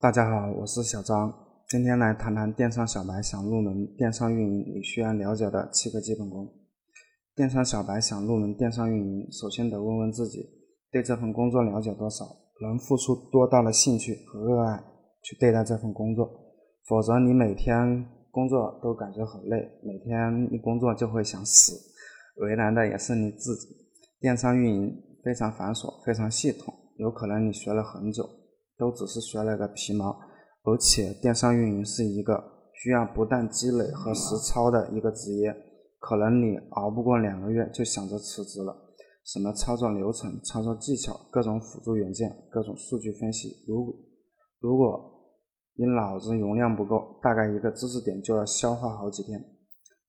大家好，我是小张，今天来谈谈电商小白想入门电商运营你需要了解的七个基本功。电商小白想入门电商运营，首先得问问自己，对这份工作了解多少，能付出多大的兴趣和热爱去对待这份工作，否则你每天工作都感觉很累，每天一工作就会想死，为难的也是你自己。电商运营非常繁琐，非常系统，有可能你学了很久。都只是学了个皮毛，而且电商运营是一个需要不断积累和实操的一个职业，可能你熬不过两个月就想着辞职了。什么操作流程、操作技巧、各种辅助元件、各种数据分析，如如果你脑子容量不够，大概一个知识点就要消化好几天。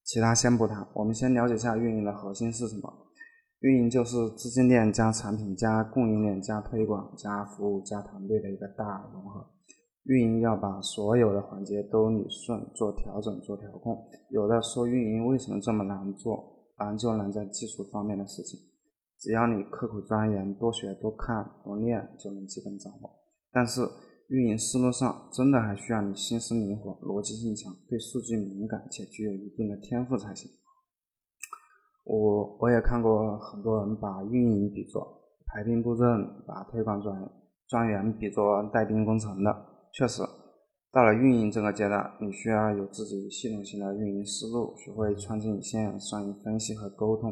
其他先不谈，我们先了解一下运营的核心是什么。运营就是资金链加产品加供应链加推广加服务加团队的一个大融合。运营要把所有的环节都理顺，做调整做调控。有的说运营为什么这么难做？难就难在技术方面的事情。只要你刻苦钻研，多学多看多练，就能基本掌握。但是运营思路上真的还需要你心思灵活、逻辑性强、对数据敏感且具有一定的天赋才行。我我也看过很多人把运营比作排兵布阵，把推广专专员比作带兵攻城的。确实，到了运营这个阶段，你需要有自己系统性的运营思路，学会穿针引线、善于分析和沟通，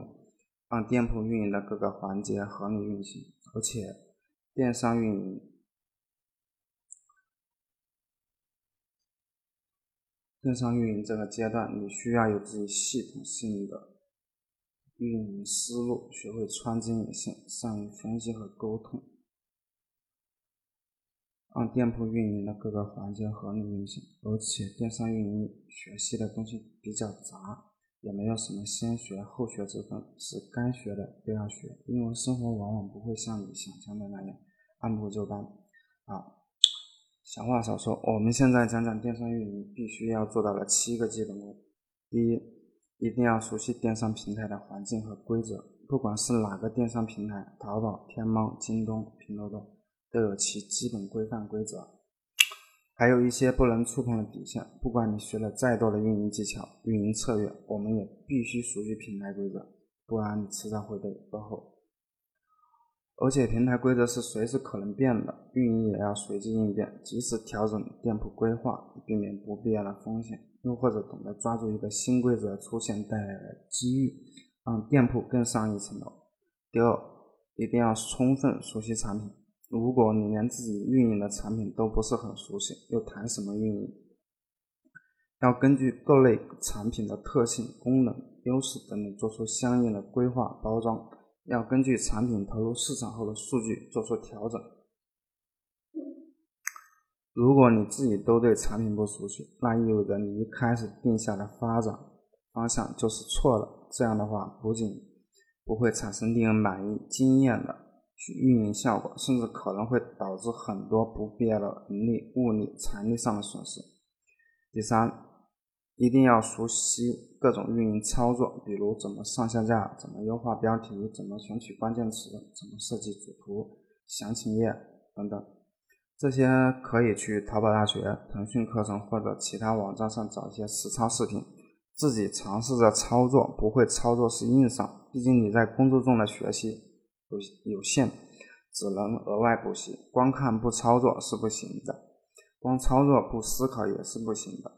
让店铺运营的各个环节合理运行。而且，电商运营，电商运营这个阶段，你需要有自己系统性的。运营思路，学会穿针引线，善于分析和沟通，让店铺运营的各个环节合理运行。而且电商运营学习的东西比较杂，也没有什么先学后学之分，是该学的都要学。因为生活往往不会像你想象的那样按部就班。啊，闲话少说，我们现在讲讲电商运营必须要做到的七个基本功。第一。一定要熟悉电商平台的环境和规则，不管是哪个电商平台，淘宝、天猫、京东、拼多多，都有其基本规范规则，还有一些不能触碰的底线。不管你学了再多的运营技巧、运营策略，我们也必须熟悉平台规则，不然你迟早会被落后。而且平台规则是随时可能变的，运营也要随机应变，及时调整店铺规划，避免不必要的风险。又或者懂得抓住一个新规则出现带来的机遇，让店铺更上一层楼。第二，一定要充分熟悉产品。如果你连自己运营的产品都不是很熟悉，又谈什么运营？要根据各类产品的特性、功能、优势等等做出相应的规划包装。要根据产品投入市场后的数据做出调整。如果你自己都对产品不熟悉，那意味着你一开始定下的发展方向就是错的。这样的话，不仅不会产生令人满意、惊艳的运营效果，甚至可能会导致很多不必要的人力、物力、财力上的损失。第三，一定要熟悉各种运营操作，比如怎么上下架、怎么优化标题、怎么选取关键词、怎么设计主图、详情页等等。这些可以去淘宝大学、腾讯课程或者其他网站上找一些实操视频，自己尝试着操作。不会操作是硬伤，毕竟你在工作中的学习有有限，只能额外补习。光看不操作是不行的，光操作不思考也是不行的，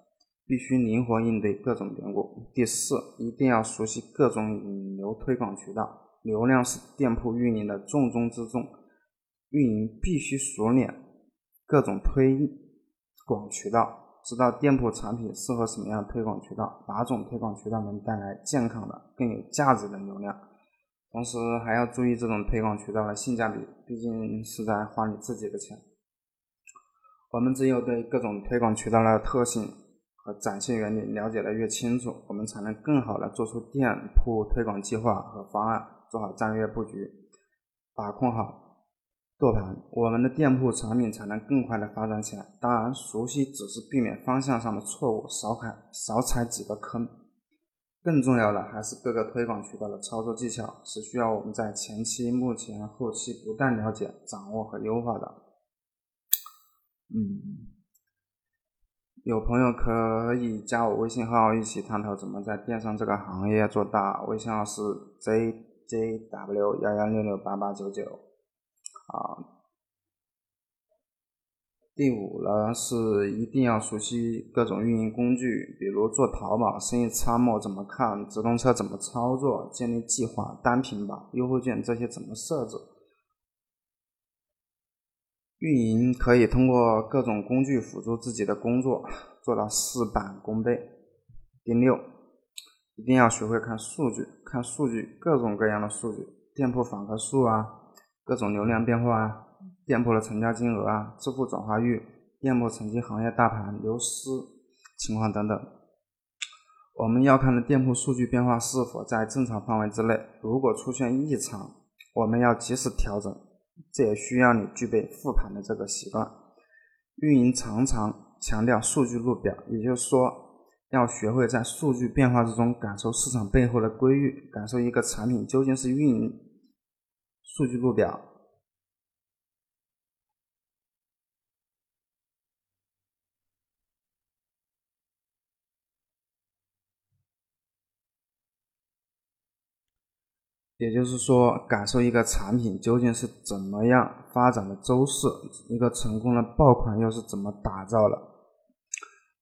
必须灵活应对各种变故。第四，一定要熟悉各种引流推广渠道，流量是店铺运营的重中之重，运营必须熟练。各种推广渠道，知道店铺产品适合什么样的推广渠道，哪种推广渠道能带来健康的、更有价值的流量。同时还要注意这种推广渠道的性价比，毕竟是在花你自己的钱。我们只有对各种推广渠道的特性和展现原理了解的越清楚，我们才能更好的做出店铺推广计划和方案，做好战略布局，把控好。舵盘，我们的店铺产品才能更快的发展起来。当然，熟悉只是避免方向上的错误，少踩少踩几个坑。更重要的还是各个推广渠道的操作技巧，是需要我们在前期、目前、后期不断了解、掌握和优化的。嗯，有朋友可以加我微信号一起探讨怎么在电商这个行业做大。微信号是 jjw 幺幺六六八八九九。啊。第五呢是一定要熟悉各种运营工具，比如做淘宝生意参谋怎么看，直通车怎么操作，建立计划、单品榜、优惠券这些怎么设置。运营可以通过各种工具辅助自己的工作，做到事半功倍。第六，一定要学会看数据，看数据，各种各样的数据，店铺访客数啊，各种流量变化啊。店铺的成交金额啊，支付转化率，店铺成绩行业大盘流失情况等等，我们要看的店铺数据变化是否在正常范围之内。如果出现异常，我们要及时调整。这也需要你具备复盘的这个习惯。运营常常强调数据路表，也就是说，要学会在数据变化之中感受市场背后的规律，感受一个产品究竟是运营数据路表。也就是说，感受一个产品究竟是怎么样发展的周势，一个成功的爆款又是怎么打造的。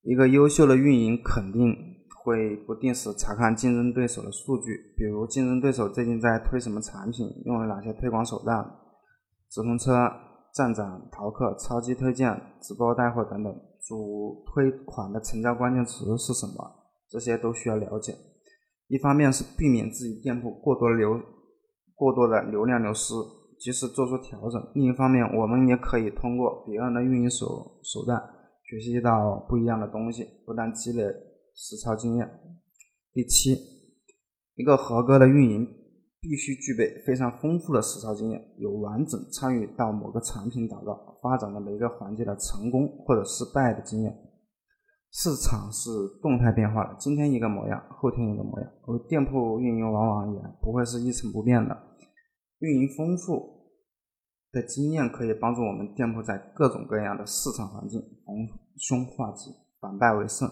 一个优秀的运营肯定会不定时查看竞争对手的数据，比如竞争对手最近在推什么产品，用了哪些推广手段，直通车、站长、淘客、超级推荐、直播带货等等，主推款的成交关键词是什么，这些都需要了解。一方面是避免自己店铺过多流过多的流量流失，及时做出调整；另一方面，我们也可以通过别人的运营手手段，学习到不一样的东西，不断积累实操经验。第七，一个合格的运营必须具备非常丰富的实操经验，有完整参与到某个产品打造发展的每一个环节的成功或者失败的经验。市场是动态变化的，今天一个模样，后天一个模样。而店铺运营往往也不会是一成不变的。运营丰富的经验可以帮助我们店铺在各种各样的市场环境逢凶化吉，反败为胜，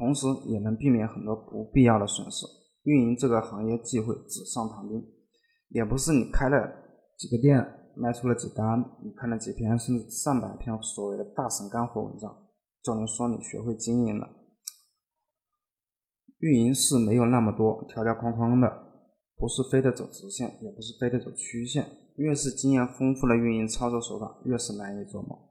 同时也能避免很多不必要的损失。运营这个行业忌讳纸上谈兵，也不是你开了几个店，卖出了几单，你看了几篇甚至上百篇所谓的大神干货文章。就能说你学会经营了。运营是没有那么多条条框框的，不是非得走直线，也不是非得走曲线。越是经验丰富的运营操作手法，越是难以琢磨。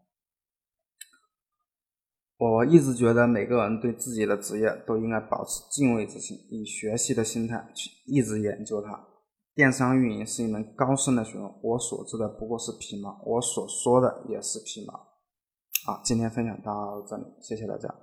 我一直觉得每个人对自己的职业都应该保持敬畏之心，以学习的心态去一直研究它。电商运营是一门高深的学问，我所知的不过是皮毛，我所说的也是皮毛。好，今天分享到这里，谢谢大家。